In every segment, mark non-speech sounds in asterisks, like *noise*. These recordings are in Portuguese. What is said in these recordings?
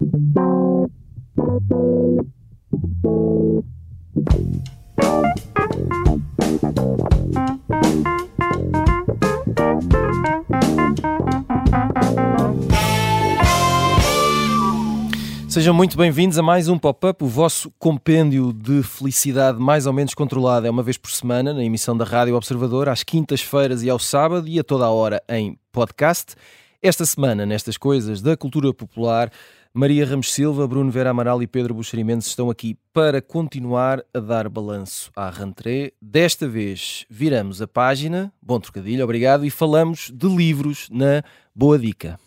Sejam muito bem-vindos a mais um Pop-Up, o vosso compêndio de felicidade mais ou menos controlada. É uma vez por semana na emissão da Rádio Observador, às quintas-feiras e ao sábado e a toda a hora em podcast. Esta semana, nestas coisas da cultura popular, Maria Ramos Silva, Bruno Vera Amaral e Pedro Buxerimentos estão aqui para continuar a dar balanço à rentrée. Desta vez viramos a página, bom trocadilho, obrigado, e falamos de livros na Boa Dica.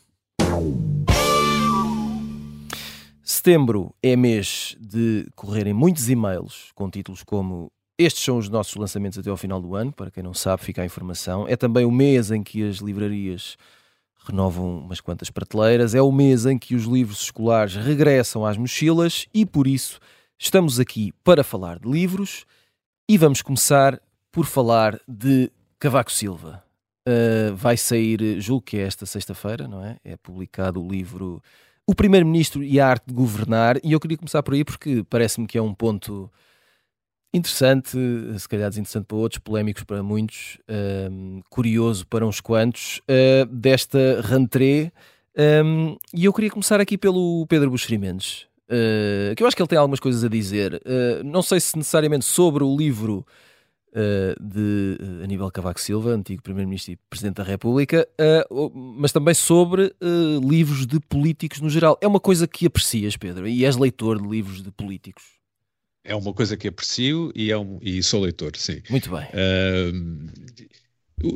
Setembro é mês de correrem muitos e-mails com títulos como estes são os nossos lançamentos até ao final do ano, para quem não sabe, fica a informação. É também o mês em que as livrarias renovam umas quantas prateleiras, é o mês em que os livros escolares regressam às mochilas e por isso estamos aqui para falar de livros e vamos começar por falar de Cavaco Silva. Uh, vai sair, julgo que é esta sexta-feira, não é? É publicado o livro o primeiro-ministro e a arte de governar, e eu queria começar por aí porque parece-me que é um ponto interessante, se calhar desinteressante para outros, polémicos para muitos, um, curioso para uns quantos, uh, desta rentrée. Um, e eu queria começar aqui pelo Pedro Buxeri Mendes, uh, que eu acho que ele tem algumas coisas a dizer. Uh, não sei se necessariamente sobre o livro de Aníbal Cavaco Silva, antigo Primeiro-Ministro e Presidente da República, mas também sobre livros de políticos no geral. É uma coisa que aprecias, Pedro, e és leitor de livros de políticos. É uma coisa que aprecio e, é um, e sou leitor, sim. Muito bem.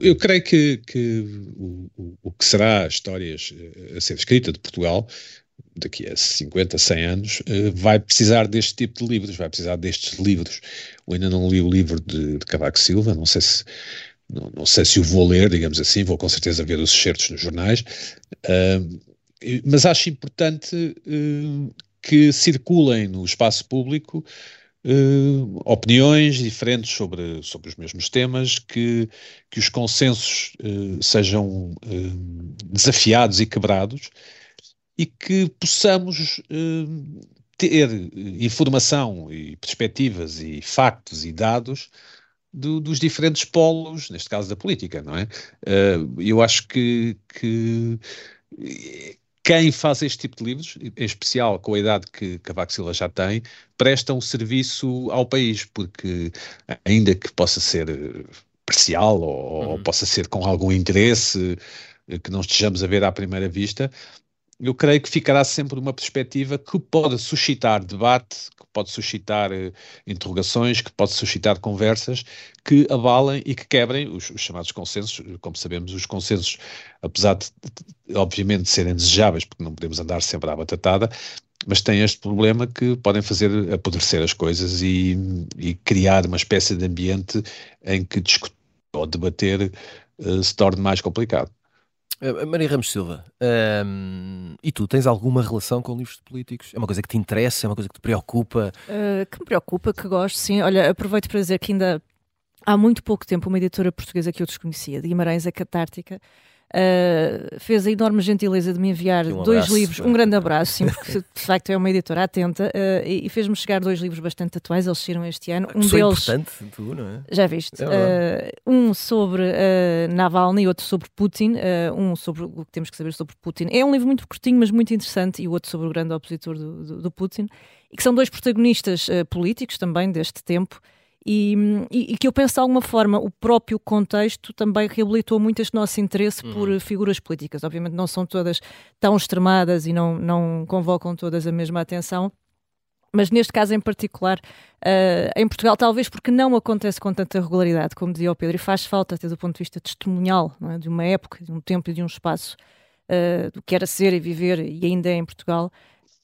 eu creio que, que o, o, o, que será histórias a ser escrita de Portugal daqui a 50, 100 anos, uh, vai precisar deste tipo de livros, vai precisar destes livros. Eu ainda não li o livro de, de Cavaco Silva, não sei se não, não, sei se o vou ler, digamos assim, vou com certeza ver os excertos nos jornais, uh, mas acho importante uh, que circulem no espaço público Uh, opiniões diferentes sobre, sobre os mesmos temas, que, que os consensos uh, sejam uh, desafiados e quebrados e que possamos ter informação e perspectivas e factos e dados do, dos diferentes polos, neste caso da política, não é? Eu acho que, que quem faz este tipo de livros, em especial com a idade que Cavaco Silva já tem, presta um serviço ao país, porque ainda que possa ser parcial ou, uhum. ou possa ser com algum interesse que não estejamos a ver à primeira vista, eu creio que ficará sempre uma perspectiva que pode suscitar debate, que pode suscitar uh, interrogações, que pode suscitar conversas que abalem e que quebrem os, os, chamados consensos. Como sabemos, os consensos, apesar de, de, obviamente, serem desejáveis, porque não podemos andar sempre à batatada, mas têm este problema que podem fazer apodrecer as coisas e, e criar uma espécie de ambiente em que discutir ou debater uh, se torne mais complicado. Eh, Maria Ramos Silva, um, e tu tens alguma relação com livros de políticos? É uma coisa que te interessa? É uma coisa que te preocupa? Uh, que me preocupa, que gosto, sim. Olha, aproveito para dizer que ainda há muito pouco tempo uma editora portuguesa que eu desconhecia, de Guimarães, a Catártica, Uh, fez a enorme gentileza de me enviar um dois abraço. livros, um grande abraço, sim, porque de *laughs* facto é uma editora atenta, uh, e, e fez-me chegar dois livros bastante atuais, eles saíram este ano. Um deles. importante, tu, não é? Já viste? É uh, um sobre Navalny e outro sobre Putin, um sobre o que temos que saber sobre Putin. É um livro muito curtinho, mas muito interessante, e o outro sobre o grande opositor do, do, do Putin, e que são dois protagonistas políticos também deste tempo. E, e, e, que eu penso de alguma forma o próprio contexto também reabilitou muito este nosso interesse uhum. por figuras políticas. Obviamente não são todas tão extremadas e não, não convocam todas a mesma atenção. Mas neste caso em particular, uh, em Portugal, talvez porque não acontece com tanta regularidade, como dizia o Pedro, e faz falta, até do ponto de vista testemunhal, é? de uma época, de um tempo e de um espaço, uh, do que era ser e viver, e ainda é em Portugal,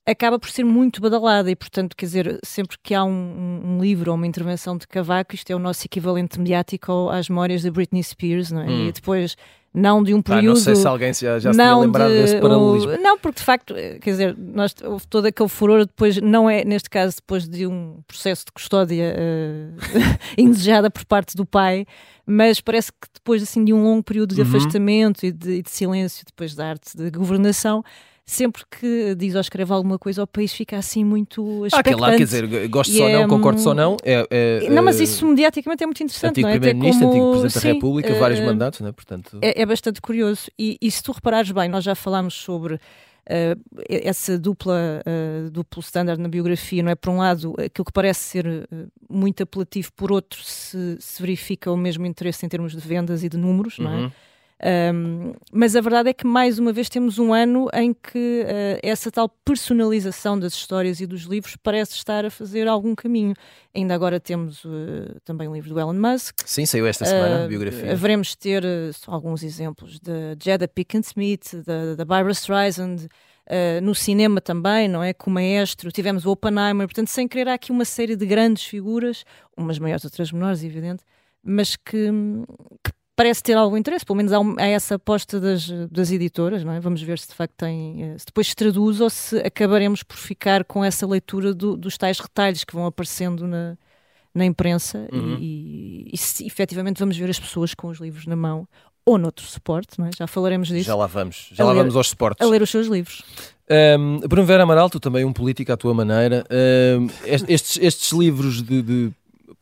acaba por ser muito badalada e, portanto, quer dizer, sempre que há um, um, livro ou uma intervenção de Cavaco, isto é o nosso equivalente mediático às memórias de Britney Spears, não é? Hum. E depois não de um período. Ah, não sei se alguém já, já se tinha lembrado de, desse paralelismo. não, porque de facto, quer dizer, nós, houve todo aquele furor depois, não é neste caso depois de um processo de custódia uh, *laughs* indesejada por parte do pai, mas parece que depois assim de um longo período de uhum. afastamento e de, de silêncio depois da arte de governação sempre que diz ou escreve alguma coisa, o país fica assim muito expectante. Ah, lá, quer dizer, gosto ou é, não, concordo só não. É, é, não, mas isso mediaticamente é muito interessante. Antigo é? Primeiro-Ministro, antigo Presidente Sim, da República, vários mandatos, não é? Portanto... É, é bastante curioso. E, e, se tu reparares bem, nós já falámos sobre Uh, essa dupla uh, duplo standard na biografia, não é? Por um lado, aquilo que parece ser uh, muito apelativo, por outro, se, se, verifica o mesmo interesse em termos de vendas e de números, uhum. não é? Um, mas a verdade é que, mais uma vez, temos um ano em que uh, essa tal personalização das histórias e dos livros parece estar a fazer algum caminho. Ainda agora temos uh, também o livro do Elon Musk. Sim, saiu esta semana, uh, biografia. Haveremos ter alguns exemplos de Jada Pinkett Smith, da, da Barbara Streisand. No cinema também, não é? Com o maestro, tivemos o Oppenheimer, portanto, sem querer, há aqui uma série de grandes figuras, umas maiores, outras menores, evidente, mas que, que parece ter algum interesse, pelo menos há, há, essa aposta das, das editoras, não é? Vamos ver se de facto tem, eh, se depois se traduz ou se acabaremos por ficar com essa leitura do, dos tais retalhos que vão aparecendo na, na imprensa uhum. e, e, se efetivamente vamos ver as pessoas com os livros na mão ou noutro suporte, não é? Já falaremos disso. Já lá vamos, já lá ler, vamos aos suportes. A ler os seus livros. Um, Bruno Vera Amaral, tu também um político à tua maneira. Um, estes, estes livros de, de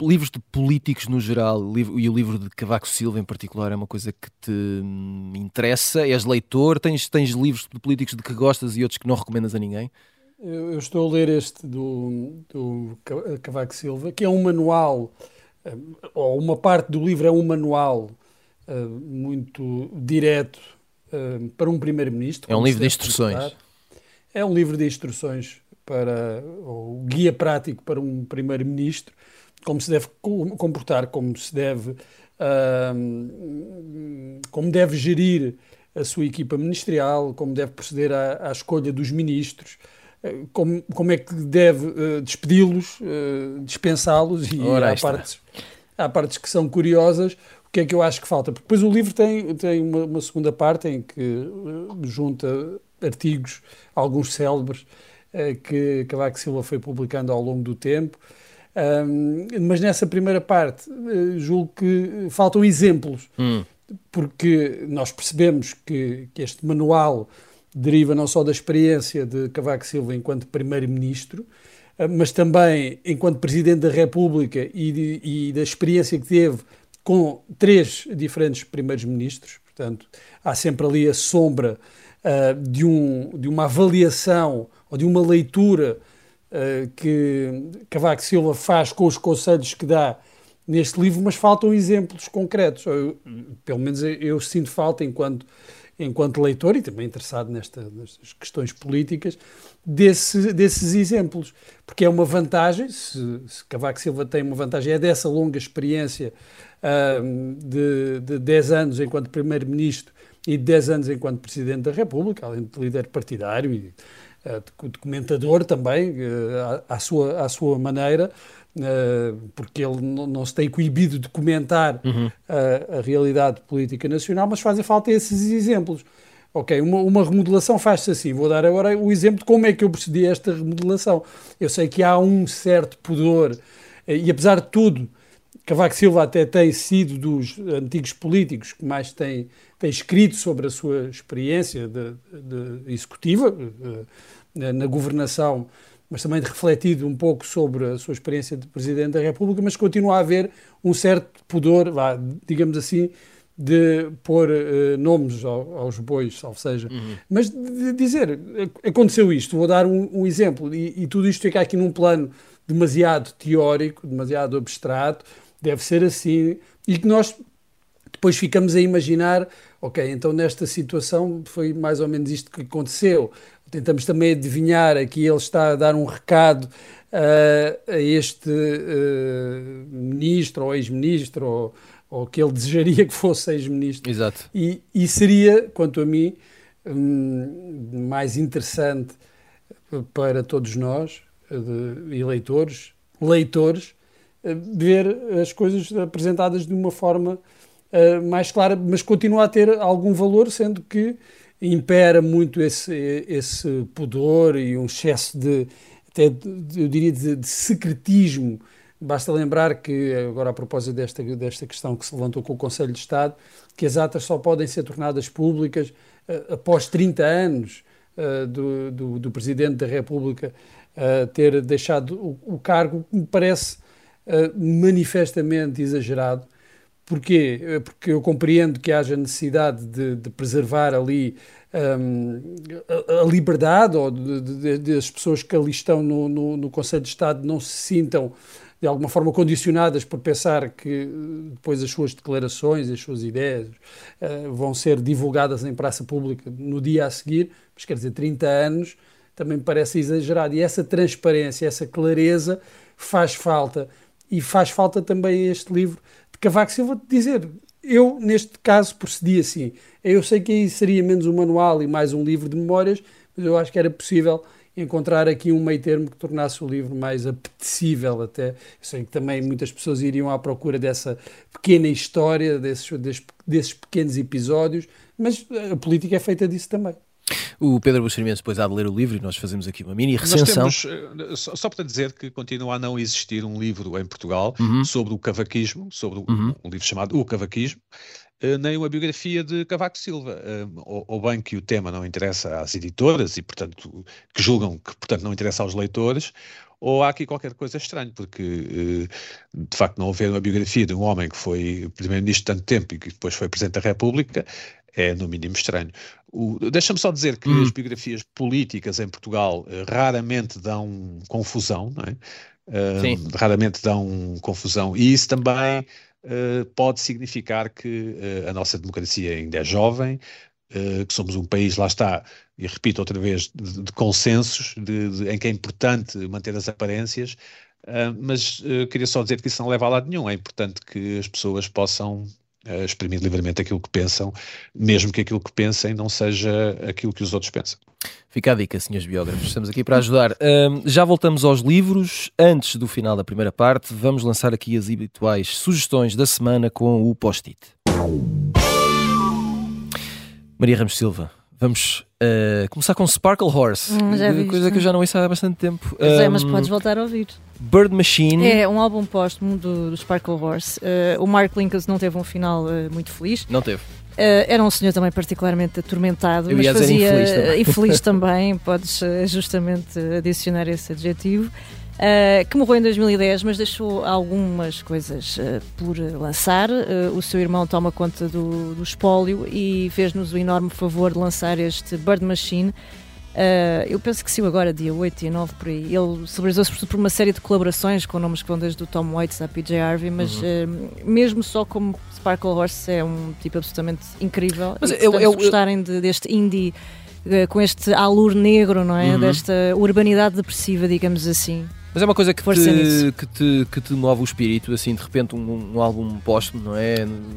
livros de políticos no geral e o livro de Cavaco Silva em particular é uma coisa que te hum, interessa? És leitor? Tens, tens livros de políticos de que gostas e outros que não recomendas a ninguém? Eu, eu estou a ler este do, do Cavaco Silva, que é um manual, hum, ou uma parte do livro é um manual uh, muito direto uh, para um primeiro-ministro. É um livro de instruções. Comportar. É um livro de instruções para, ou guia prático para um primeiro-ministro como se deve comportar, como se deve, uh, como deve gerir a sua equipa ministerial, como deve proceder à, à escolha dos ministros, uh, como, como é que deve uh, despedi-los, uh, dispensá-los, e há partes, há partes que são curiosas. O que é que eu acho que falta? Porque depois o livro tem, tem uma, uma segunda parte em que junta artigos, alguns célebres, que Cavaco Silva foi publicando ao longo do tempo. Um, mas nessa primeira parte, uh, julgo que faltam exemplos, hum. porque nós percebemos que, que, este manual deriva não só da experiência de Cavaco Silva enquanto Primeiro-Ministro, uh, mas também enquanto Presidente da República e, de, e da experiência que teve com três diferentes Primeiros-Ministros. Portanto, há sempre ali a sombra uh, de, um, de uma avaliação ou de uma leitura que Cavaco Silva faz com os conselhos que dá neste livro, mas faltam exemplos concretos. Eu, pelo menos eu, sinto falta, enquanto, enquanto leitor e também interessado nesta, nestas questões políticas, desse, desses exemplos. Porque é uma vantagem, se, se Cavaco Silva tem uma vantagem, é dessa longa experiência uh, de, de 10 anos enquanto Primeiro-Ministro e de 10 anos enquanto Presidente da República, além de líder partidário e eh, documentador também, eh, à, sua, à sua maneira, eh, porque ele não, se tem coibido de comentar uhum. a, a, realidade política nacional, mas fazem falta esses exemplos. Ok, uma, uma remodelação faz-se assim. Vou dar agora o exemplo de como é que eu procedi a esta remodelação. Eu sei que há um certo pudor, e apesar de tudo, Cavaco Silva até tem sido dos antigos políticos que mais tem, tem escrito sobre a sua experiência de, de executiva eh, na governação, mas também refletido um pouco sobre a sua experiência de Presidente da República, mas continua a haver um certo pudor, vá, digamos assim, de pôr uh, nomes ao, aos bois, ou seja, uhum. mas de dizer, aconteceu isto, vou dar um, um exemplo, e, e, tudo isto fica aqui num plano demasiado teórico, demasiado abstrato, deve ser assim, e que nós depois ficamos a imaginar, ok, então nesta situação foi mais ou menos isto que aconteceu. Tentamos também adivinhar, aqui ele está a dar um recado uh, a este uh, ministro ou ex-ministro, ou, ou, que ele desejaria que fosse ex-ministro. Exato. E, e, seria, quanto a mim, um, mais interessante para todos nós, de eleitores, leitores, ver as coisas apresentadas de uma forma uh, mais clara, mas continua a ter algum valor, sendo que impera muito esse, esse pudor e um excesso de, até eu diria, de, de secretismo. Basta lembrar que, agora a propósito desta, desta questão que se levantou com o Conselho de Estado, que as atas só podem ser tornadas públicas uh, após 30 anos uh, do, do, do, Presidente da República ter deixado o, o, cargo, me parece uh, manifestamente exagerado. Porquê? Porque eu compreendo que haja necessidade de, de preservar ali um, a, a, liberdade ou de, de, de, as pessoas que ali estão no, no, no Conselho de Estado não se sintam de alguma forma condicionadas por pensar que depois as suas declarações, as suas ideias uh, vão ser divulgadas em praça pública no dia a seguir, mas quer dizer, 30 anos também parece exagerado. E essa transparência, essa clareza faz falta. E faz falta também este livro de Cavaco Silva de dizer. Eu, neste caso, procedi assim. Eu sei que aí seria menos um manual e mais um livro de memórias, mas eu acho que era possível encontrar aqui um meio termo que tornasse o livro mais apetecível até. Eu sei que também muitas pessoas iriam à procura dessa pequena história, desses, desses, desses pequenos episódios, mas a política é feita disso também. O Pedro Buxerimentos depois há de ler o livro e nós fazemos aqui uma mini recensão. Temos, eh, só, só para dizer que continua a não existir um livro em Portugal uhum. sobre o cavaquismo, sobre uhum. um livro chamado O Cavaquismo, eh, nem uma biografia de Cavaco Silva, eh, ou, bem que o tema não interessa às editoras e, portanto, que julgam que, portanto, não interessa aos leitores, ou há aqui qualquer coisa estranha, porque de facto não haver uma biografia de um homem que foi primeiro-ministro tanto tempo e que depois foi Presidente da República é no mínimo estranho. Deixa-me só dizer que hum. as biografias políticas em Portugal raramente dão confusão, não é? Uh, raramente dão confusão, e isso também uh, pode significar que uh, a nossa democracia ainda é jovem, que somos um país, lá está, e repito outra vez, de, de consensos, de, de, em que é importante manter as aparências, mas queria só dizer que isso não leva a lado nenhum, é importante que as pessoas possam exprimir livremente aquilo que pensam, mesmo que aquilo que pensem não seja aquilo que os outros pensam. Fica a dica, senhores biógrafos, estamos aqui para ajudar. Um, já voltamos aos livros. Antes do final da primeira parte, vamos lançar aqui as habituais sugestões da semana com o post-it. Maria Ramos Silva, vamos uh, começar com Sparkle Horse, hum, coisa que eu já não ouço há bastante tempo. Pois um, é, mas podes voltar a ouvir. Bird Machine. É um álbum póstumo do, do Sparkle Horse. Uh, o Mark Lincoln não teve um final uh, muito feliz. Não teve. Uh, era um senhor também particularmente atormentado, Eu mas fazia infeliz também. infeliz *laughs* também, podes justamente adicionar esse adjetivo. Uh, que morreu em 2010, mas deixou algumas coisas por lançar. o seu irmão toma conta do, do espólio e fez-nos o enorme favor de lançar este Bird Machine, Uh, eu penso que saiu agora, dia 8 e 9 por aí. Ele celebrizou-se por uma série de colaborações com nomes que vão desde o Tom Waits à PJ Harvey, mas uhum. uh, mesmo só como Sparkle Horse é um tipo absolutamente incrível. Mas e, eu, eu, gostarem de, deste indie uh, com este alur negro, não é? Uhum. Desta urbanidade depressiva, digamos assim. Mas é uma coisa que te, que, te, que te move o espírito, assim, de repente um, um álbum póstumo, não é?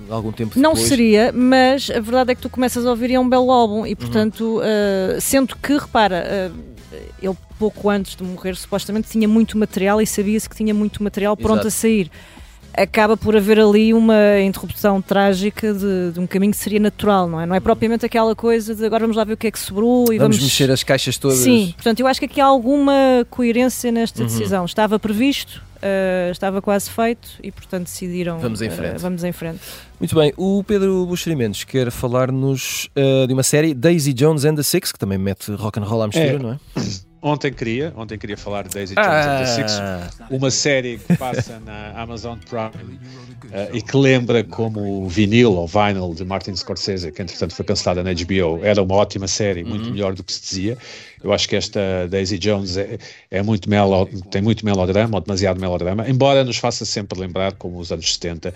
Algum tempo depois. Não seria, mas a verdade é que tu começas a ouvir e é um belo álbum e, portanto, uhum. uh, sendo que, repara, uh, ele pouco antes de morrer supostamente tinha muito material e sabia-se que tinha muito material pronto Exato. a sair acaba por haver ali uma interrupção trágica de, de, um caminho que seria natural, não é? Não é propriamente aquela coisa de agora vamos lá ver o que é que sobrou e vamos, vamos... mexer as caixas todas. Sim, portanto, eu acho que aqui há alguma coerência nesta uhum. decisão. Estava previsto, uh, estava quase feito e, portanto, decidiram. Vamos em frente. Uh, vamos em frente. Muito bem, o Pedro Buxerimentos quer falar-nos uh, de uma série Daisy Jones and the Six, que também mete rock and roll à mistura, é. não é? *laughs* Ontem queria, ontem queria falar de Daisy Jones ah. and the Six, uma série que passa na Amazon Prime uh, e que lembra como o vinil ou vinyl de Martin Scorsese, que entretanto foi cancelada na HBO, era uma ótima série, muito uhum. melhor do que se dizia. Eu acho que esta Daisy Jones é, é muito melo, tem muito melodrama, ou demasiado melodrama, embora nos faça sempre lembrar como os anos 70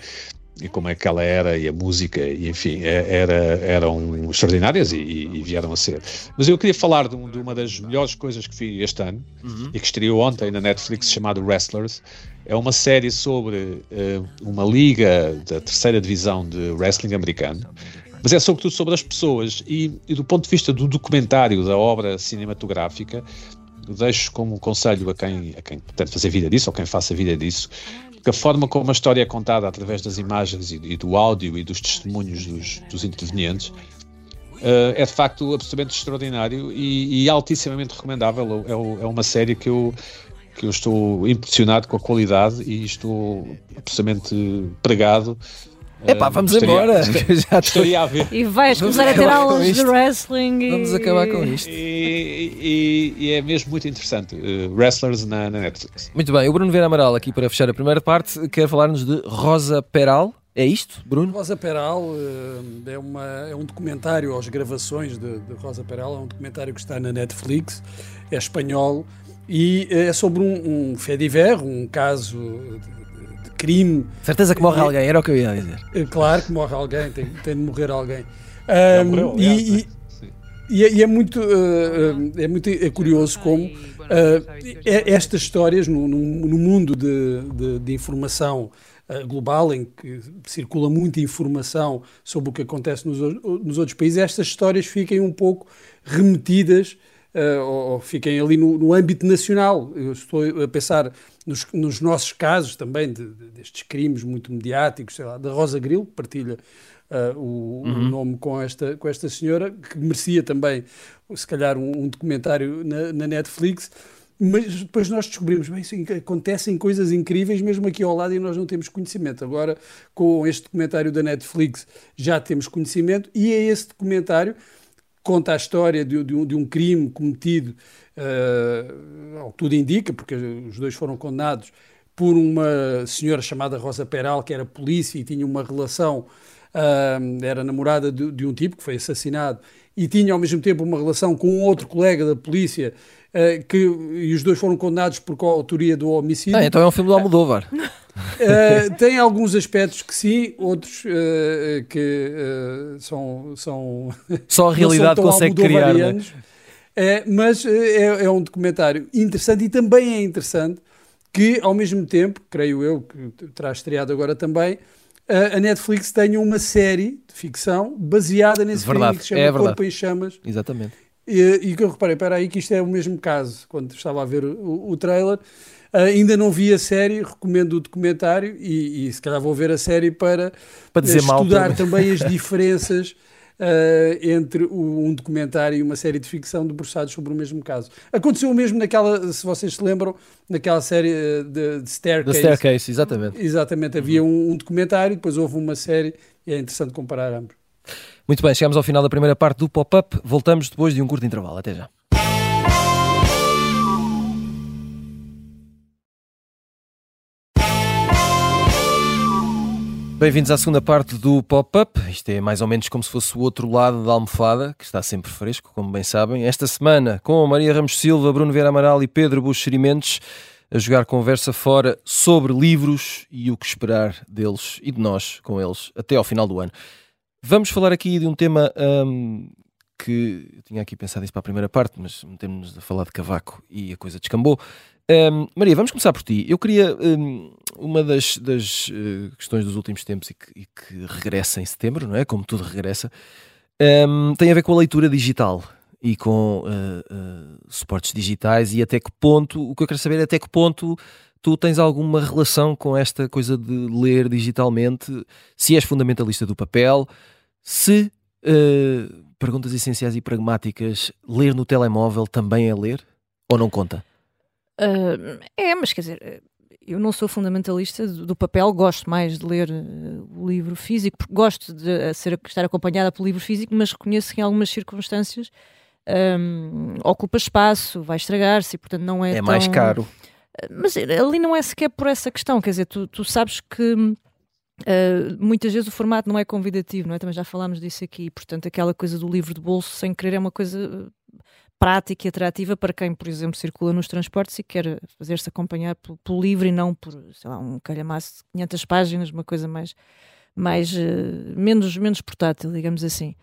e como é que ela era e a música e enfim é, era, eram extraordinárias e, e, vieram a ser. Mas eu queria falar de, de, uma das melhores coisas que vi este ano uhum. e que estreou ontem na Netflix chamado Wrestlers. É uma série sobre uh, uma liga da terceira divisão de wrestling americano mas é sobretudo sobre as pessoas. E, e do ponto de vista do documentário da obra cinematográfica deixo como conselho a quem, a quem pretende fazer vida disso ou quem faça vida disso a forma como a história é contada através das imagens e, e do áudio e dos testemunhos dos, dos intervenientes uh, é de facto absolutamente extraordinário e, e altissimamente recomendável. É, é, uma série que eu, que eu estou impressionado com a qualidade e estou absolutamente pregado É pá, vamos embora. *laughs* Já estaria a ver. E vais começar a ter aulas de wrestling. E... Vamos acabar com isto. E, e, e é mesmo muito interessante. Uh, wrestlers na, na, Netflix. Muito bem, o Bruno Vera Amaral, aqui para fechar a primeira parte, quer falar-nos de Rosa Peral. É isto, Bruno? Rosa Peral uh, é, uma, é um documentário, as gravações de, de, Rosa Peral, é um documentário que está na Netflix, é espanhol e é sobre um, um fait divers, um caso crime. Certeza que morre alguém, era o que eu ia dizer. É, claro que morre alguém, tem, tem de morrer alguém. Um, morreu, aliás, e, né? e, é, e, é, muito, uh, é muito é curioso como uh, estas histórias no, no, no mundo de, de, de informação uh, global, em que circula muita informação sobre o que acontece nos, nos outros países, estas histórias fiquem um pouco remetidas uh, ou, fiquem ali no, no, âmbito nacional. Eu estou a pensar nos, nos nossos casos também, de, de, destes crimes muito mediáticos, sei lá, da Rosa Grilo, que partilha uh, o, uhum. o, nome com esta, com esta senhora, que merecia também, se calhar, um, um documentário na, na Netflix mas depois nós descobrimos, bem, sim, acontecem coisas incríveis mesmo aqui ao lado e nós não temos conhecimento. Agora, com este documentário da Netflix, já temos conhecimento e é esse documentário conta a história de, de, um, de um, crime cometido, uh, tudo indica, porque os dois foram condenados por uma senhora chamada Rosa Peral, que era polícia e tinha uma relação, uh, era namorada de, de, um tipo que foi assassinado, e tinha ao mesmo tempo uma relação com um outro colega da polícia, uh, que, e os dois foram condenados por autoria do homicídio. Ah, então é um filme do Almodóvar. Uh, tem alguns aspectos que sim, outros uh, que uh, são, são. Só a realidade consegue criar. Né? mas é, é, um documentário interessante e também é interessante que, ao mesmo tempo, creio eu, que terá estreado agora também, a Netflix tenha uma série de ficção baseada nesse verdade, filme que se chama é Corpo em Chamas. Exatamente. E, que eu reparei, espera aí, que isto é o mesmo caso, quando estava a ver o, o trailer. Uh, ainda não vi a série, recomendo o documentário e, e se calhar vou ver a série para, para dizer estudar mal também as *laughs* diferenças uh, entre o, um documentário e uma série de ficção debruçados sobre o mesmo caso. Aconteceu o mesmo naquela, se vocês se lembram, naquela série ah, de, de Staircase. The Staircase, exatamente. Exatamente, havia um, um documentário, depois houve uma série e é interessante comparar ambos. Muito bem, chegamos ao final da primeira parte do pop-up. Voltamos depois de um curto intervalo. Até já. Bem-vindos à segunda parte do Pop-Up. Isto é mais ou menos como se fosse o outro lado da almofada, que está sempre fresco, como bem sabem. Esta semana, com Maria Ramos Silva, Bruno Vieira Amaral e Pedro Buxerimentos, a jogar conversa fora sobre livros e o que esperar deles e de nós com eles até ao final do ano. Vamos falar aqui de um tema hum, que eu tinha aqui pensado isso para a primeira parte, mas metemos-nos a falar de cavaco e a coisa descambou. Um, Maria, vamos começar por ti. Eu queria. Um, uma das, das uh, questões dos últimos tempos e que, e que, regressa em setembro, não é? Como tudo regressa, um, tem a ver com a leitura digital e com uh, uh, suportes digitais e até que ponto. O que eu quero saber é até que ponto tu tens alguma relação com esta coisa de ler digitalmente, se és fundamentalista do papel, se. perguntas essenciais e pragmáticas, ler no telemóvel também é ler? Ou não conta? Uh, é, mas quer dizer, eu não sou fundamentalista do papel, gosto mais de ler uh, o livro físico, porque gosto de ser, estar acompanhada pelo livro físico, mas reconheço que em algumas circunstâncias um, ocupa espaço, vai estragar-se portanto, não é. É tão... mais caro. Mas ali não é sequer por essa questão, quer dizer, tu, tu sabes que. Uh, muitas vezes o formato não é convidativo, não é? Também já falámos disso aqui, portanto, aquela coisa do livro de bolso sem querer é uma coisa prática e atrativa para quem, por exemplo, circula nos transportes e quer fazer-se acompanhar pelo, livro e não por, sei lá, um calhamaço de 500 páginas, uma coisa mais, mais uh, menos, menos portátil, digamos assim.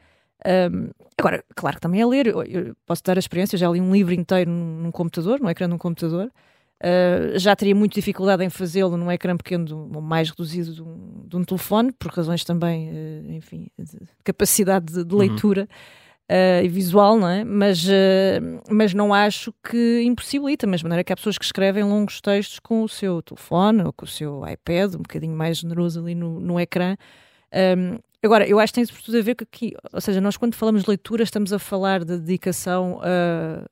Um, agora, claro que também é ler, eu, eu, posso dar a experiência, já li um livro inteiro num, num computador, no ecrã de um computador, uh, já teria muita dificuldade em fazê-lo num ecrã pequeno, mais reduzido de um, de um telefone, por razões também, uh, enfim, de capacidade de, de uhum. leitura. Uhum uh, e visual, não é? Mas, mas não acho que impossibilita, da mesma maneira que há pessoas que escrevem longos textos com o seu telefone ou com o seu iPad, um bocadinho mais generoso ali no, no ecrã. Um, agora, eu acho que tem sobretudo a ver com aqui, ou seja, nós quando falamos de leitura estamos a falar de dedicação a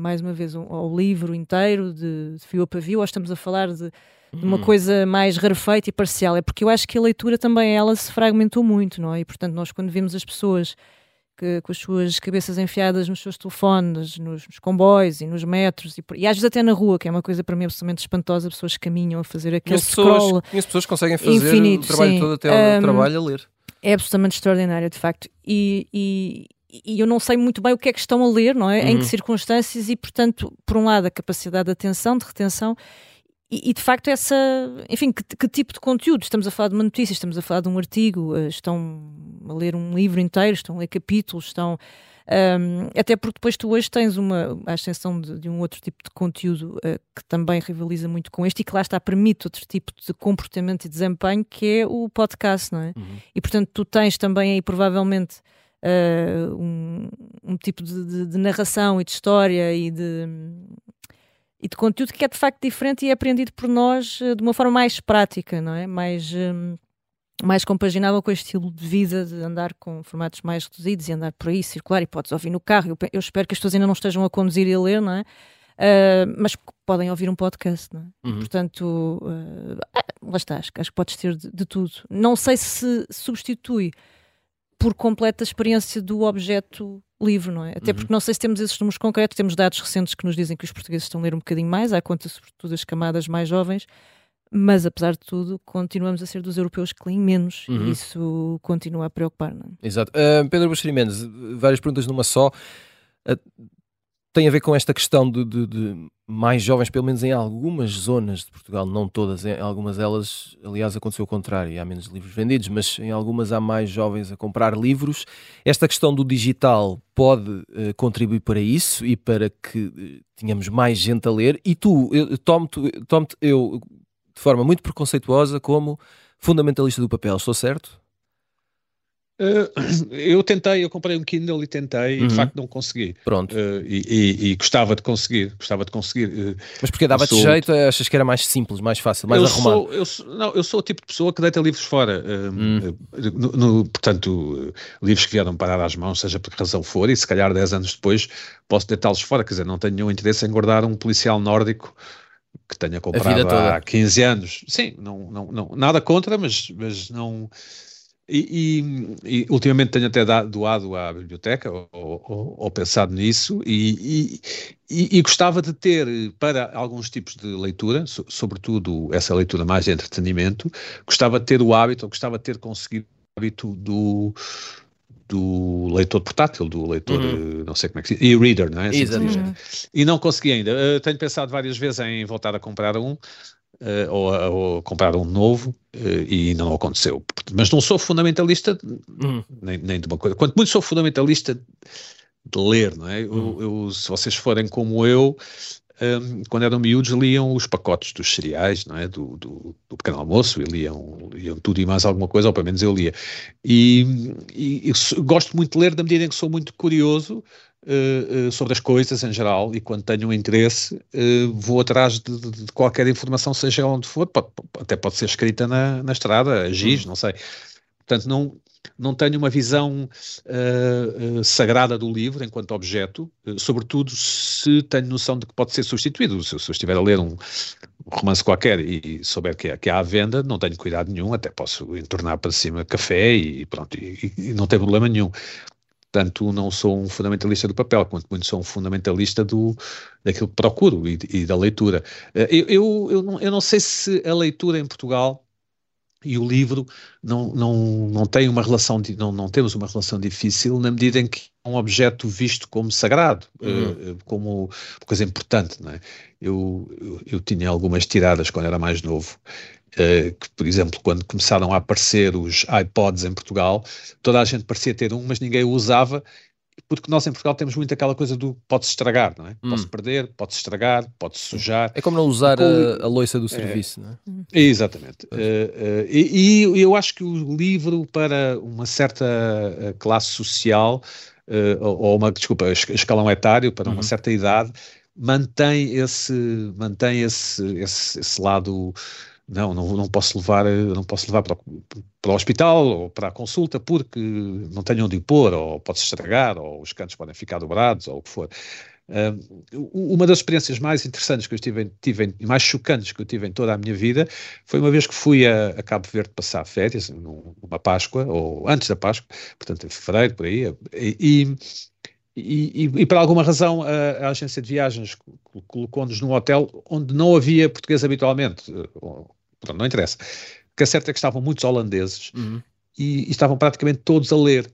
mais uma vez, um, ao livro inteiro, de, de fio a pavio, ou estamos a falar de, de uma hum. coisa mais rarefeita e parcial? É porque eu acho que a leitura também ela se fragmentou muito, não é? E portanto, nós quando vimos as pessoas que, com as suas cabeças enfiadas nos seus telefones, nos, nos comboios e nos metros, e, e, às vezes até na rua, que é uma coisa para mim absolutamente espantosa, pessoas caminham a fazer aquele pessoas, scroll. as pessoas conseguem fazer infinito, o trabalho sim. todo até ao um, trabalho a ler. É absolutamente extraordinário, de facto. E, e, e, eu não sei muito bem o que é que estão a ler, não é? Uhum. Em que circunstâncias, e portanto, por um lado, a capacidade de atenção, de retenção, e, e, de facto, essa, enfim, que, que, tipo de conteúdo? Estamos a falar de uma notícia, estamos a falar de um artigo, uh, estão a ler um livro inteiro, estão a ler capítulos, estão. Um, até porque depois tu hoje tens uma a ascensão de, de um outro tipo de conteúdo uh, que também rivaliza muito com este e que lá está permite outro tipo de comportamento e desempenho que é o podcast, não é? Uhum. E portanto tu tens também aí provavelmente uh, um, um, tipo de, de, de, narração e de história e de e de conteúdo que é de facto diferente e é aprendido por nós uh, de uma forma mais prática, não é? Mais, um, mais compaginável com o estilo de vida de andar com formatos mais reduzidos e andar por aí, circular e podes ouvir no carro. Eu, eu espero que as pessoas ainda não estejam a conduzir e a ler, não é? Uh, mas podem ouvir um podcast, não é? Uhum. Portanto, uh, lá está, acho, acho que podes ter de, de, tudo. Não sei se substitui por completa a experiência do objeto livre, não é? Até uhum. porque não sei se temos esses números concretos, temos dados recentes que nos dizem que os portugueses estão a ler um bocadinho mais, à conta sobretudo das camadas mais jovens, mas apesar de tudo, continuamos a ser dos europeus que leem menos uhum. e isso continua a preocupar, não é? Exato. Uh, Pedro Buxeri Mendes, várias perguntas numa só. Uh, tem a ver com esta questão de, de, de, mais jovens, pelo menos em algumas zonas de Portugal, não todas, em algumas delas, aliás, aconteceu o contrário, há menos livros vendidos, mas em algumas há mais jovens a comprar livros. Esta questão do digital pode uh, contribuir para isso e para que uh, tenhamos mais gente a ler. E tu, tomo-te tomo eu, de forma muito preconceituosa, como fundamentalista do papel, estou certo? Uh, eu tentei, eu comprei um Kindle e tentei, uhum. e de facto não consegui. Pronto. Uh, e, e, e, gostava de conseguir, gostava de conseguir. Uh, Mas porque dava-te sou... jeito, achas que era mais simples, mais fácil, mais eu arrumado? Sou, eu, sou, não, eu sou o tipo de pessoa que deita livros fora. Hum. No, no, portanto, livros que vieram parar às mãos, seja por que razão for, e se calhar 10 anos depois posso deitá-los fora. Quer dizer, não tenho nenhum interesse em guardar um policial nórdico que tenha comprado há 15 anos. Sim, não, não, não, nada contra, mas, mas não e, e, e, ultimamente tenho até doado à biblioteca, ou, ou, ou pensado nisso, e, e, gostava de ter para alguns tipos de leitura, so, sobretudo essa leitura mais de entretenimento, gostava de ter o hábito, ou gostava de ter conseguido o hábito do, do leitor portátil, do leitor, uhum. não sei como é que se diz, e-reader, não é? Assim Exatamente. E não consegui ainda. Uh, tenho pensado várias vezes em voltar a comprar um, uh, ou, ou, comprar um novo uh, e não aconteceu. Mas não sou fundamentalista uhum. nem, nem, de uma coisa. Quanto muito sou fundamentalista de ler, não é? Uhum. Eu, eu, se vocês forem como eu, um, quando eram miúdos liam os pacotes dos cereais, não é? Do, do, do, pequeno almoço e liam, liam tudo e mais alguma coisa, ou pelo menos eu lia. E, e, e gosto muito de ler da medida em que sou muito curioso uh, sobre as coisas em geral e quando tenho um interesse uh, vou atrás de, de, de, qualquer informação, seja onde for, pode, até pode ser escrita na, na estrada, a giz, não sei. Portanto, não, não tenho uma visão uh, sagrada do livro enquanto objeto, sobretudo se tenho noção de que pode ser substituído. Se, se eu estiver a ler um, romance qualquer e souber que, é, que há à venda, não tenho cuidado nenhum, até posso entornar para cima café e pronto, e, e não tem problema nenhum. Portanto, não sou um fundamentalista do papel, quanto muito sou um fundamentalista do, daquilo que procuro e, e da leitura. Eh, eu, eu, eu, não, eu não sei se a leitura em Portugal e o livro não, não, não tem uma relação, não, não temos uma relação difícil na medida em que é um objeto visto como sagrado, uhum. uh, como coisa importante. Não é? eu, eu, eu, tinha algumas tiradas quando era mais novo que, por exemplo, quando começaram a aparecer os iPods em Portugal, toda a gente parecia ter um, mas ninguém o usava, porque nós em Portugal temos muito aquela coisa do pode-se estragar, não é? Hum. Pode-se perder, pode-se estragar, pode-se sujar. É como não usar com... a, a loiça do é, serviço, não é? Exatamente. Uh, uh, e, e, eu acho que o livro, para uma certa classe social, ou uma, desculpa, escalão etário, para uma uhum. certa idade, mantém esse, mantém esse, esse, esse lado não, não, não posso levar, não posso levar para, o, para o hospital ou para a consulta porque não tenho onde pôr, ou pode-se estragar, ou os cantos podem ficar dobrados, ou o que for. uma das experiências mais interessantes que eu tive, tive mais chocantes que eu tive em toda a minha vida foi uma vez que fui a, a Cabo Verde passar férias, numa Páscoa, ou antes da Páscoa, portanto em fevereiro, por aí, e, e, e, e, por alguma razão a, a agência de viagens colocou-nos num hotel onde não havia português habitualmente. Portanto, não interessa. O que é certo é que estavam muitos holandeses uhum. e, e, estavam praticamente todos a ler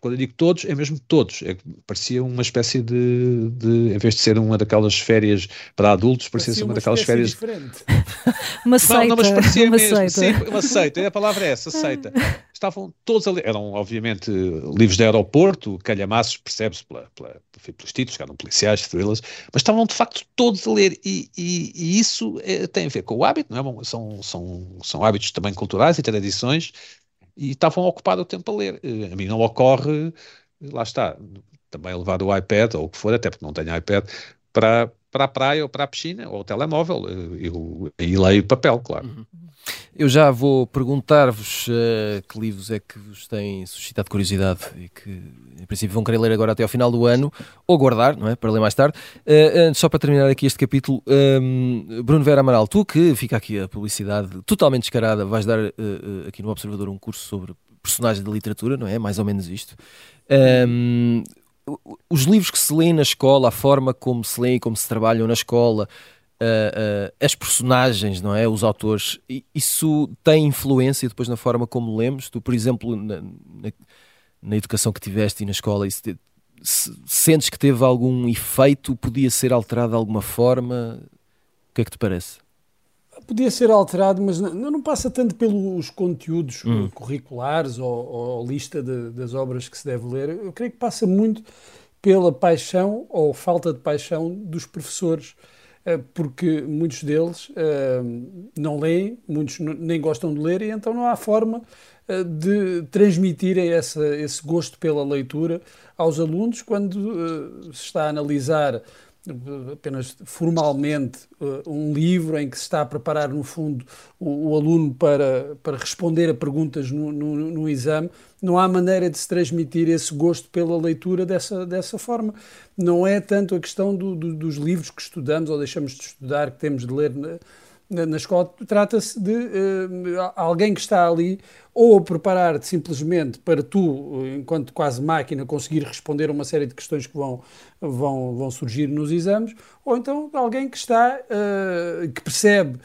quando eu digo todos, é mesmo todos. É, parecia uma espécie de, de, em vez de ser uma daquelas férias para adultos, parecia, parecia uma, uma daquelas férias. Diferente. *laughs* uma seita. Não, não, mas parecia uma mesmo. Seita. Sim, uma seita. A palavra é essa, seita. Estavam todos ali. Eram, obviamente, livros de aeroporto, calhamaços, percebe-se pela, pela, pelos títulos, que eram policiais, thrillers, mas estavam de facto todos a ler. E, e, e isso é, tem a ver com o hábito, não é? São, são, são hábitos também culturais e tradições e estavam a ocupar o tempo a ler. Eh, a mim não ocorre, lá está, também levar o iPad ou o que for, até porque não tenho iPad, para, para a praia ou para a piscina ou o telemóvel. Eh, eu, e leio papel, claro. Uhum. Eu já vou perguntar-vos uh, que livros é que vos têm suscitado curiosidade e que, em princípio, vão querer ler agora até ao final do ano ou guardar, não é? Para ler mais tarde. Uh, só para terminar aqui este capítulo, um, ehm, Bruno Vera Amaral, tu que fica aqui a publicidade totalmente descarada, vais dar uh, aqui no Observador um curso sobre personagens da literatura, não é? Mais ou menos isto. Um, os livros que se lêem na escola, a forma como se lêem, como se trabalham na escola, uh, uh, as personagens, não é? Os autores, isso tem influência depois na forma como lemos? Tu, por exemplo, na, na, na educação que tiveste e na escola, isso te, se, sentes que teve algum efeito? Podia ser alterado de alguma forma? O que é que te parece? Podia ser alterado, mas não, não passa tanto pelos conteúdos hum. curriculares ou, ou lista de, das obras que se deve ler. Eu creio que passa muito pela paixão ou falta de paixão dos professores porque muitos deles uh, não leem, muitos nem gostam de ler, e então não há forma uh, de transmitirem esse gosto pela leitura aos alunos quando se está a analisar apenas formalmente um livro em que se está a preparar, no fundo, o, o aluno para, para responder a perguntas no, no, no exame não há maneira de se transmitir esse gosto pela leitura dessa, dessa forma. Não é tanto a questão do, do, dos livros que estudamos ou deixamos de estudar, que temos de ler na, escola. Trata-se de uh, alguém que está ali ou a preparar-te simplesmente para tu, enquanto quase máquina, conseguir responder a uma série de questões que vão, vão, vão surgir nos exames, ou então alguém que está, uh, que percebe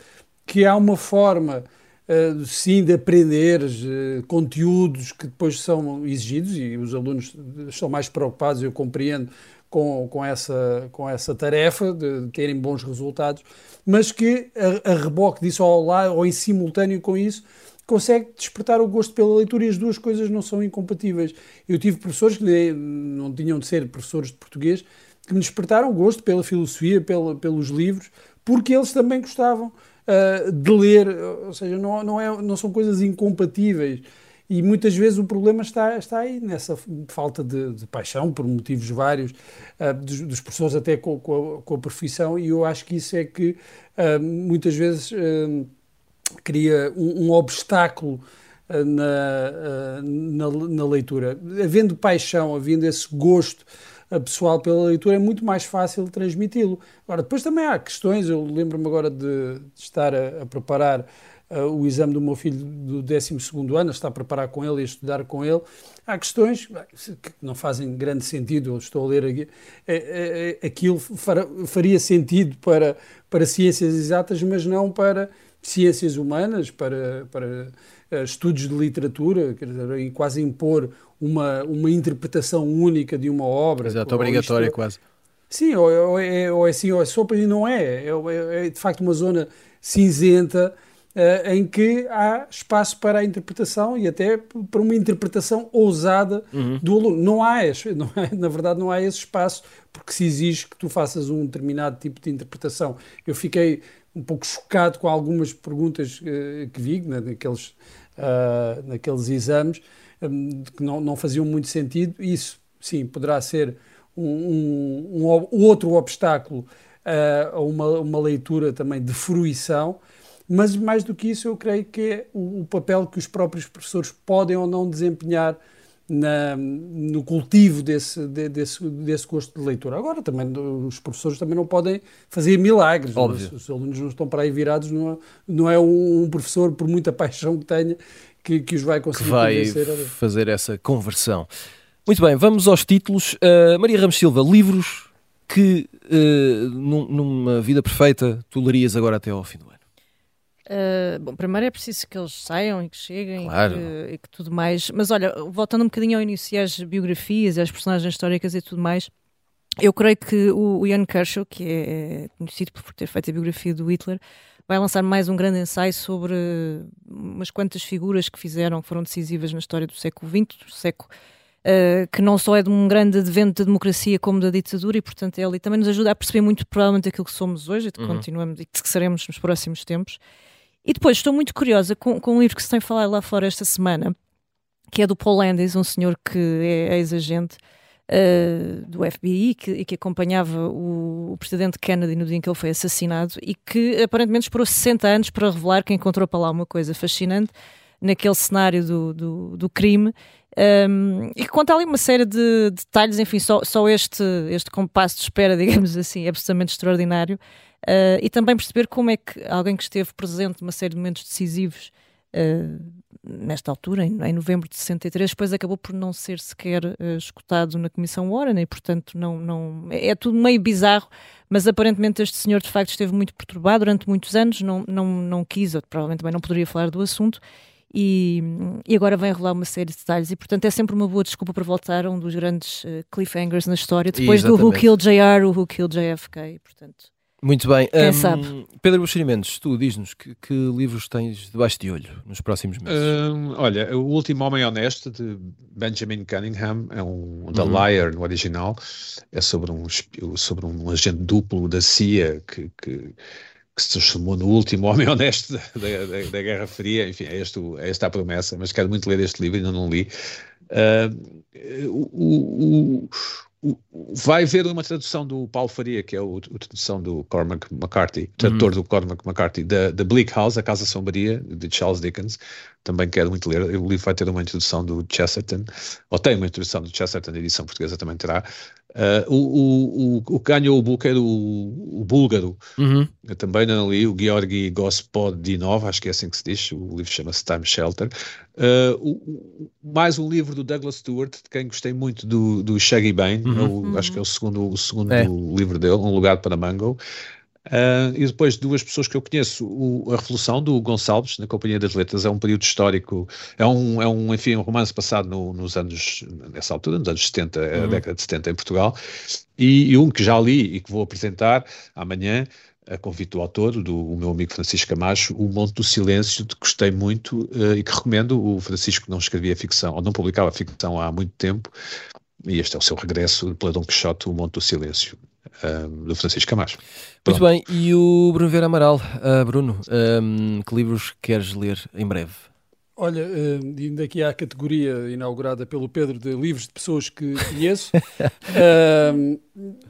que há uma forma uh, sim de aprender uh, conteúdos que depois são exigidos e os alunos estão mais preocupados, eu compreendo, com, com, essa, com essa tarefa de terem bons resultados, mas que a, a reboque disso ou, lá, ou em simultâneo com isso consegue despertar o gosto pela leitura e as duas coisas não são incompatíveis. Eu tive professores que não tinham de ser professores de português que me despertaram o gosto pela filosofia, pela, pelos livros, porque eles também gostavam uh, de ler, ou seja, não, não, é, não são coisas incompatíveis. E muitas vezes o problema está, está aí, nessa falta de, de paixão, por motivos vários, uh, dos, dos, professores até com, com, a, com, a, profissão, e eu acho que isso é que uh, muitas vezes uh, cria um, um obstáculo na, na, na, leitura. Havendo paixão, havendo esse gosto pessoal pela leitura, é muito mais fácil transmiti-lo. Agora, depois também há questões, eu lembro-me agora de, de estar a, a preparar o exame do meu filho do 12 ano, está a preparar com ele e a estudar com ele. Há questões que não fazem grande sentido, eu estou a ler aqui, é, é, é, aquilo faria sentido para, para ciências exatas, mas não para ciências humanas, para, para uh, estudos de literatura, quer dizer, quase impor uma, uma interpretação única de uma obra. Exato, obrigatória isto, quase. Sim, ou, ou, é, ou é assim, ou é sopa e não é. É, é. é, de facto uma zona cinzenta em que há espaço para a interpretação e até para uma interpretação ousada uhum. do aluno. Não há, esse, *laughs* não é, na verdade, não há esse espaço porque se exige que tu faças um determinado tipo de interpretação. Eu fiquei um pouco chocado com algumas perguntas uh, que vi né, naqueles, uh, naqueles exames um, que não, não faziam muito sentido. Isso, sim, poderá ser um, um, um outro obstáculo uh, a uma, uma leitura também de fruição, mas mais do que isso, eu creio que é o, o papel que os próprios professores podem ou não desempenhar na, no cultivo desse, de, desse, desse gosto de leitura. Agora, também os professores também não podem fazer milagres. Óbvio. Os, os alunos não estão para aí virados, não, é, não é um, um professor, por muita paixão que tenha, que, que os vai conseguir que vai fazer essa conversão. Muito bem, vamos aos títulos. Uh, Maria Ramos Silva, livros que uh, num, numa vida perfeita tu lerias agora até ao fim do ano? Uh, bom, primeiro é preciso que eles saiam e que cheguem claro. e, que, e, que, tudo mais. Mas olha, voltando um bocadinho ao início, às biografias, às personagens históricas e tudo mais, eu creio que o, o Ian Kershaw, que é, é conhecido por ter feito a biografia do Hitler, vai lançar mais um grande ensaio sobre umas quantas figuras que fizeram, que foram decisivas na história do século XX, do século Uh, que não só é de um grande advento da democracia como da ditadura e portanto ele também nos ajuda a perceber muito provavelmente aquilo que somos hoje e que uhum. continuamos e que seremos nos próximos tempos e depois estou muito curiosa com, com um livro que se tem falado lá fora esta semana que é do Paul Landis, um senhor que é ex-agente uh, do FBI que, e que acompanhava o, o, presidente Kennedy no dia em que ele foi assassinado e que aparentemente esperou 60 anos para revelar que encontrou para lá uma coisa fascinante naquele cenário do, do, do crime um, e que conta ali uma série de detalhes, enfim, só, só este, este compasso de espera, *laughs* digamos assim, é absolutamente extraordinário. Uh, e também perceber como é que alguém que esteve presente numa série de momentos decisivos uh, nesta altura, em, em, novembro de 63, depois acabou por não ser sequer uh, escutado na Comissão Warren e, portanto, não, não, é, é tudo meio bizarro, mas aparentemente este senhor de facto esteve muito perturbado durante muitos anos, não, não, não quis, ou provavelmente também não poderia falar do assunto e, e, agora vem rolar uma série de detalhes e portanto é sempre uma boa desculpa para voltar a um dos grandes uh, cliffhangers na história depois Exatamente. do Who Killed JR, o Who Killed JFK portanto muito bem. Quem um, sabe? Pedro Buxerimentos, tu diz-nos que, que, livros tens debaixo de olho nos próximos meses? Um, olha, O Último Homem Honesto, de Benjamin Cunningham, é um The uhum. Liar no original, é sobre um, sobre um agente duplo da CIA que, que que se transformou no último *laughs* homem honesto da, da, da Guerra Fria. Enfim, é, este, é esta a promessa, mas quero muito ler este livro, ainda não li. Uh, o, o, vai haver uma tradução do Paulo Faria, que é o, a tradução do Cormac McCarthy, tradutor uhum. do Cormac McCarthy, da, da Bleak House, A Casa Sombria, de Charles Dickens. Também quero muito ler. O livro vai ter uma introdução do Chesterton, ou tem uma introdução do Chesterton, a edição portuguesa também terá. Uh, o, o, o, ganhou o book era o, o búlgaro, uhum. também não li, o Georgi Gospodinov, acho que é assim que se diz, o livro chama-se Time Shelter. Uh, o, mais um livro do Douglas Stewart, de quem gostei muito, do, do Shaggy Bane, uhum. acho que é o segundo, o segundo é. livro dele, Um Lugar para Mango. Uh, e depois duas pessoas que eu conheço, o, a Revolução do Gonçalves, na Companhia das Letras, é um período histórico, é um, é um enfim, um romance passado no, nos anos, nessa altura, nos anos 70, uhum. a década de 70 em Portugal, e, e, um que já li e que vou apresentar amanhã, a convite do autor, do o meu amigo Francisco Camacho, O Monte do Silêncio, que gostei muito uh, e que recomendo. O Francisco não escrevia ficção, ou não publicava ficção há muito tempo, e este é o seu regresso pela Dom Quixote, O Monte do Silêncio um, do Francisco Camacho. Pronto. Muito bem, e o Bruno Vera Amaral, uh, Bruno, um, que livros queres ler em breve? Olha, indo aqui à categoria inaugurada pelo Pedro de livros de pessoas que conheço, *laughs*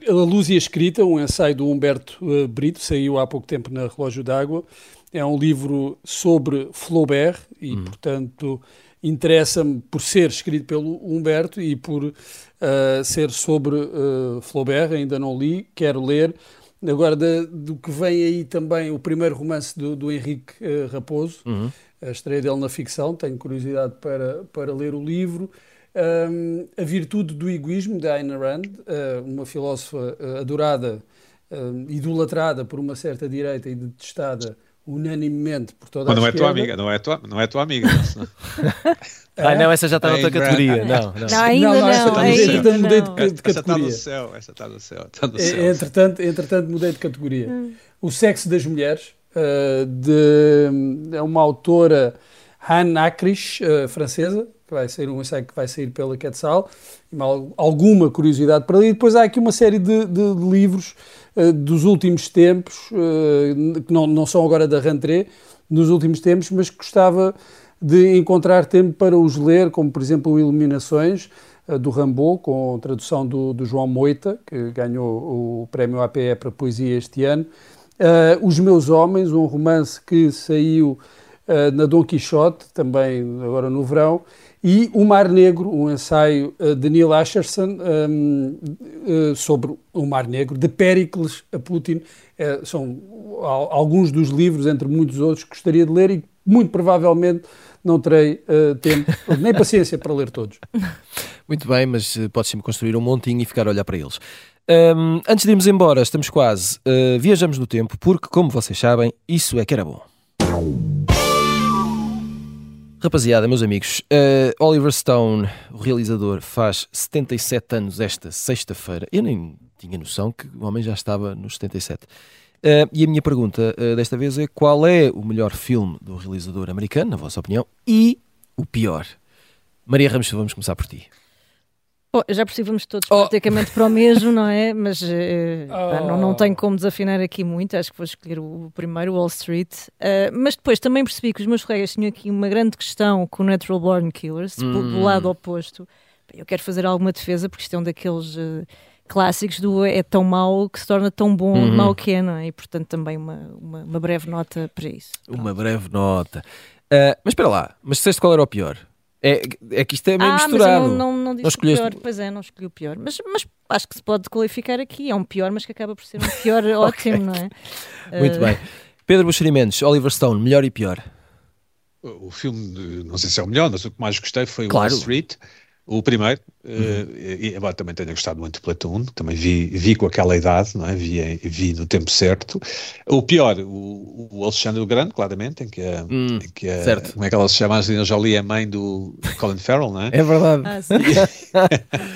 A Luz e a Escrita, um ensaio do Humberto uh, Brito, saiu há pouco tempo na Relógio d'Água. É um livro sobre Flaubert e, hum. portanto, interessa-me por ser escrito pelo Humberto e por uh, ser sobre uh, Flaubert, ainda não li, quero ler. Agora, de, do que vem aí também o primeiro romance do, do Henrique uh, Raposo, uhum. a estreia dele na ficção, tenho curiosidade para, para ler o livro. Um, a Virtude do Egoísmo, de Ayn Rand, uma filósofa adorada, idolatrada por uma certa direita e detestada unanimemente por toda Mas não a é tua amiga, não é tua, não é tua amiga. *laughs* ah, não, essa já está noutra categoria. Não, não. não ainda não, não, essa está ainda mudei de, de, categoria. Essa está no céu, essa está no céu. Está no céu. Entretanto, entretanto, mudei de categoria. Hum. O Sexo das Mulheres, uh, de, é uma autora, Han Acrich, uh, francesa, que vai sair um ensaio que vai sair pela Quetzal, alguma curiosidade para ler. E depois há aqui uma série de, de, de livros uh, dos últimos tempos, uh, que não, não são agora da Rantré, dos últimos tempos, mas que gostava de encontrar tempo para os ler, como por exemplo Iluminações, uh, do Rambo, com tradução do, do, João Moita, que ganhou o prémio APE para poesia este ano. Os Meus Homens, um romance que saiu na Dom Quixote, também agora no verão, e O Mar Negro, um ensaio uh, de Neil Asherson um, uh, sobre o Mar Negro, de Péricles a Putin. Uh, são alguns dos livros, entre muitos outros, que gostaria de ler e muito provavelmente não terei tempo *laughs* nem paciência para ler todos. *laughs* Muito bem, mas podes sempre construir um montinho e ficar a olhar para eles. Um, antes de irmos embora, estamos quase. viajamos no tempo, porque, como vocês sabem, isso é que era bom. Rapaziada, meus amigos, uh, Oliver Stone, o realizador, faz 77 anos esta sexta-feira. Eu nem tinha noção que o homem já estava nos 77. Uh, eh, e a minha pergunta uh, desta vez é: qual é o melhor filme do realizador americano, na vossa opinião, e o pior? Maria Ramos, vamos começar por ti. Bom, já percebemos todos oh. praticamente para o mesmo, não é? Mas uh, oh. não, não tenho como desafinar aqui muito, acho que vou escolher o, primeiro, Wall Street. Uh, mas depois também percebi que os meus colegas tinham aqui uma grande questão com o Natural Born Killers, hum. do lado oposto. Eu quero fazer alguma defesa, porque isto é um daqueles uh, clássicos do é tão mau que se torna tão bom, uhum. mau que é, não é? E portanto também uma, uma, uma breve nota para isso. Pronto. Uma breve nota. mas espera lá, mas disseste qual era o pior? É, é que isto é meio ah, misturado. Mas não, não, não disse não escolheste... pior. Pois é, não escolhi o pior. Mas, mas acho que se pode qualificar aqui. É um pior, mas que acaba por ser um pior *laughs* ótimo, não é? Muito uh... bem. Pedro Buxerimentos, Oliver Stone, melhor e pior? O filme, não sei se é o melhor, mas o que mais gostei foi claro. Wall Street. O primeiro, uhum. uh, e, embora também tenha gostado muito do Platoon, também vi, vi com aquela idade, não é? vi, vi no tempo certo. O pior, o, o Alexandre o Grande, claramente, em que, a, hum, em que a, certo. como é que ela se chama? A Angelina Jolie é a mãe do Colin Farrell, não é? *laughs* É verdade. Ah, *laughs*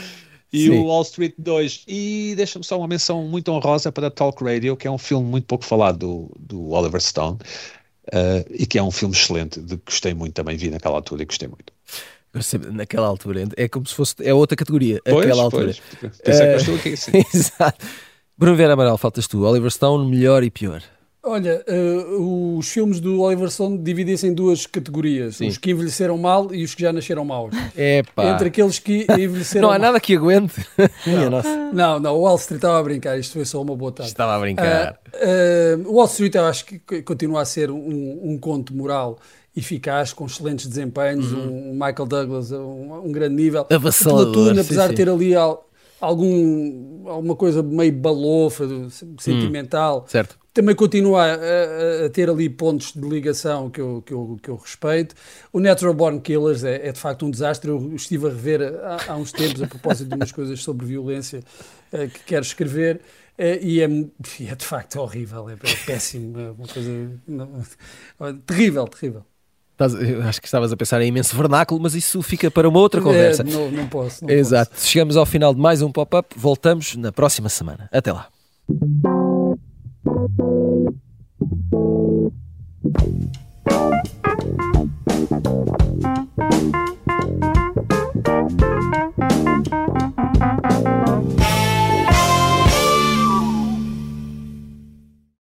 e Sim. o Wall Street 2. E deixa-me só uma menção muito honrosa para Talk Radio, que é um filme muito pouco falado do, do Oliver Stone, uh, e que é um filme excelente, de que gostei muito também, vi naquela altura e gostei muito naquela altura. É como se fosse. É outra categoria. Pois, aquela altura. Pois. Estou aqui assim. Exato. Bruno Vera Amaral, faltas tu. Oliver Stone, melhor e pior. Olha, uh, os filmes do Oliver Stone dividem-se em duas categorias: Sim. os que envelheceram mal e os que já nasceram maus. Epá. Entre aqueles que *laughs* envelheceram Não há mal. nada que aguente. Não, não, não, o Wall Street estava a brincar, isto foi só uma boa tarde. Estava a brincar. Uh, uh, Wall Street, eu acho que continua a ser um, um conto moral eficaz, com excelentes desempenhos, uhum. um Michael Douglas um, um grande nível. Avassalador. Platoon, apesar sim, de ter ali algum, alguma coisa meio balofa, sentimental, hum, certo. também continua a, a, ter ali pontos de ligação que eu, que eu, que eu respeito. O Natural Born Killers é, é, de facto um desastre. Eu estive a rever há, há uns tempos a propósito de umas *laughs* coisas sobre violência uh, que quero escrever. Uh, e, é, é, de facto horrível, é, é péssimo, é uma coisa não, *laughs* terrível, terrível. Estás, acho que estavas a pensar em imenso vernáculo, mas isso fica para uma outra é, conversa. É, não, não, posso. Não Exato. Posso. Chegamos ao final de mais um pop-up. Voltamos na próxima semana. Até lá. Thank you.